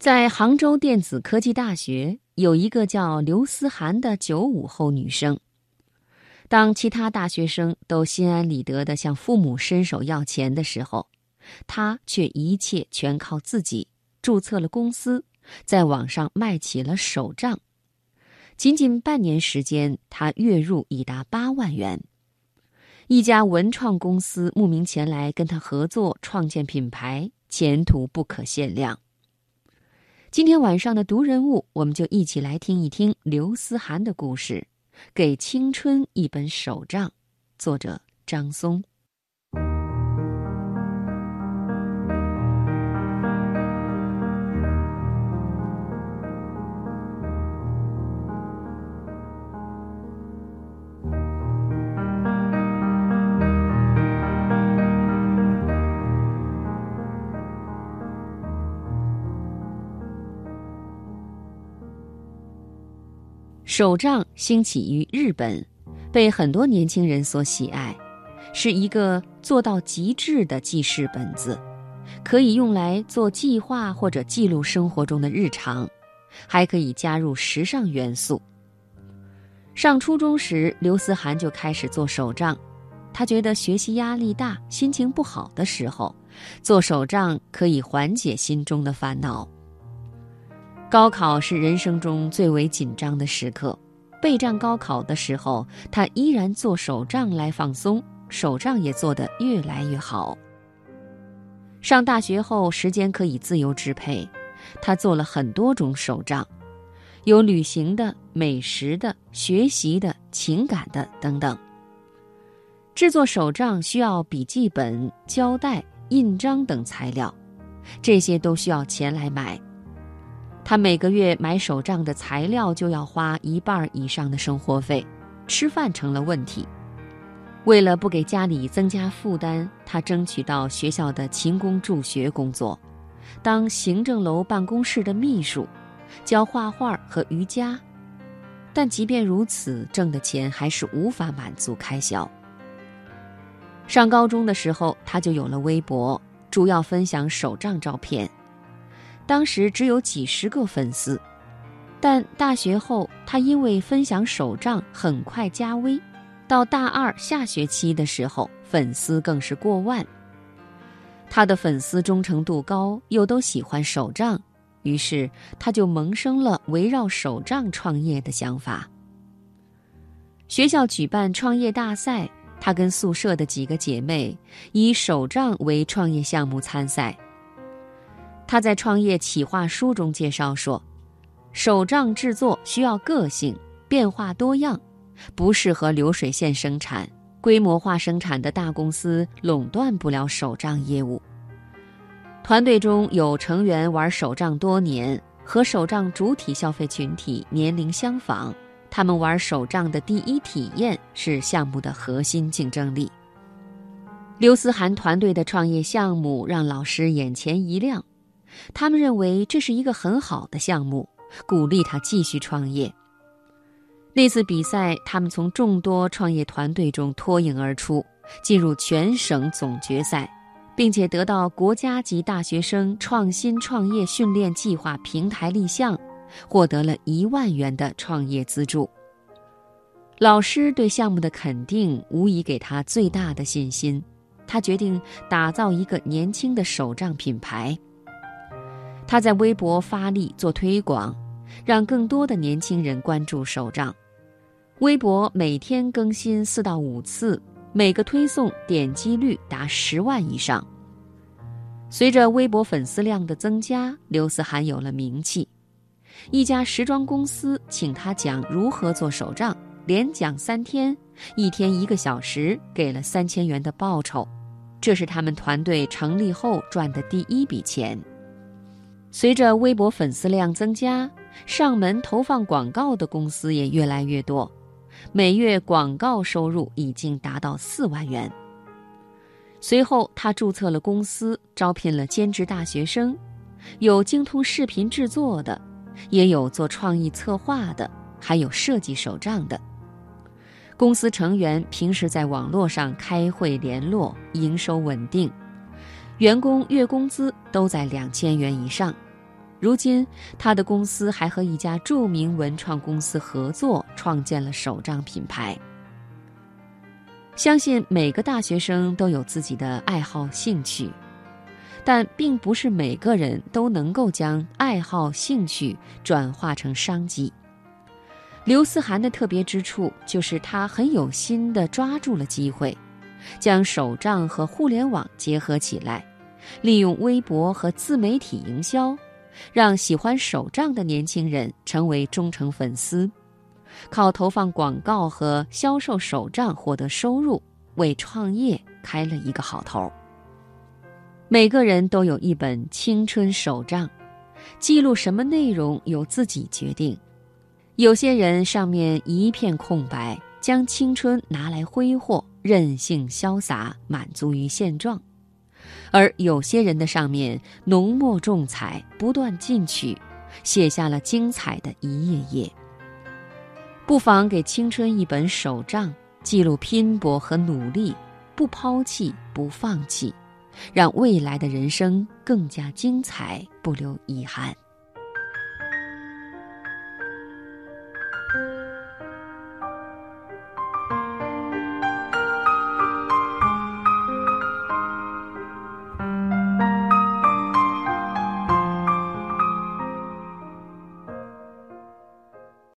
在杭州电子科技大学，有一个叫刘思涵的九五后女生。当其他大学生都心安理得地向父母伸手要钱的时候，她却一切全靠自己，注册了公司，在网上卖起了手账。仅仅半年时间，她月入已达八万元。一家文创公司慕名前来跟他合作创建品牌，前途不可限量。今天晚上的读人物，我们就一起来听一听刘思涵的故事，《给青春一本手账》，作者张松。手账兴起于日本，被很多年轻人所喜爱，是一个做到极致的记事本子，可以用来做计划或者记录生活中的日常，还可以加入时尚元素。上初中时，刘思涵就开始做手账，他觉得学习压力大、心情不好的时候，做手账可以缓解心中的烦恼。高考是人生中最为紧张的时刻，备战高考的时候，他依然做手账来放松，手账也做得越来越好。上大学后，时间可以自由支配，他做了很多种手账，有旅行的、美食的、学习的、情感的等等。制作手账需要笔记本、胶带、印章等材料，这些都需要钱来买。他每个月买手账的材料就要花一半以上的生活费，吃饭成了问题。为了不给家里增加负担，他争取到学校的勤工助学工作，当行政楼办公室的秘书，教画画和瑜伽。但即便如此，挣的钱还是无法满足开销。上高中的时候，他就有了微博，主要分享手账照片。当时只有几十个粉丝，但大学后他因为分享手账很快加微，到大二下学期的时候，粉丝更是过万。他的粉丝忠诚度高，又都喜欢手账，于是他就萌生了围绕手账创业的想法。学校举办创业大赛，他跟宿舍的几个姐妹以手账为创业项目参赛。他在创业企划书中介绍说，手账制作需要个性、变化多样，不适合流水线生产。规模化生产的大公司垄断不了手账业务。团队中有成员玩手账多年，和手账主体消费群体年龄相仿，他们玩手账的第一体验是项目的核心竞争力。刘思涵团队的创业项目让老师眼前一亮。他们认为这是一个很好的项目，鼓励他继续创业。那次比赛，他们从众多创业团队中脱颖而出，进入全省总决赛，并且得到国家级大学生创新创业训练计划平台立项，获得了一万元的创业资助。老师对项目的肯定，无疑给他最大的信心。他决定打造一个年轻的手账品牌。他在微博发力做推广，让更多的年轻人关注手账。微博每天更新四到五次，每个推送点击率达十万以上。随着微博粉丝量的增加，刘思涵有了名气。一家时装公司请他讲如何做手账，连讲三天，一天一个小时，给了三千元的报酬。这是他们团队成立后赚的第一笔钱。随着微博粉丝量增加，上门投放广告的公司也越来越多，每月广告收入已经达到四万元。随后，他注册了公司，招聘了兼职大学生，有精通视频制作的，也有做创意策划的，还有设计手账的。公司成员平时在网络上开会联络，营收稳定。员工月工资都在两千元以上，如今，他的公司还和一家著名文创公司合作，创建了手账品牌。相信每个大学生都有自己的爱好兴趣，但并不是每个人都能够将爱好兴趣转化成商机。刘思涵的特别之处就是他很有心地抓住了机会，将手账和互联网结合起来，利用微博和自媒体营销。让喜欢手账的年轻人成为忠诚粉丝，靠投放广告和销售手账获得收入，为创业开了一个好头。每个人都有一本青春手账，记录什么内容由自己决定。有些人上面一片空白，将青春拿来挥霍，任性潇洒，满足于现状。而有些人的上面浓墨重彩，不断进取，写下了精彩的一页页。不妨给青春一本手账，记录拼搏和努力，不抛弃，不放弃，让未来的人生更加精彩，不留遗憾。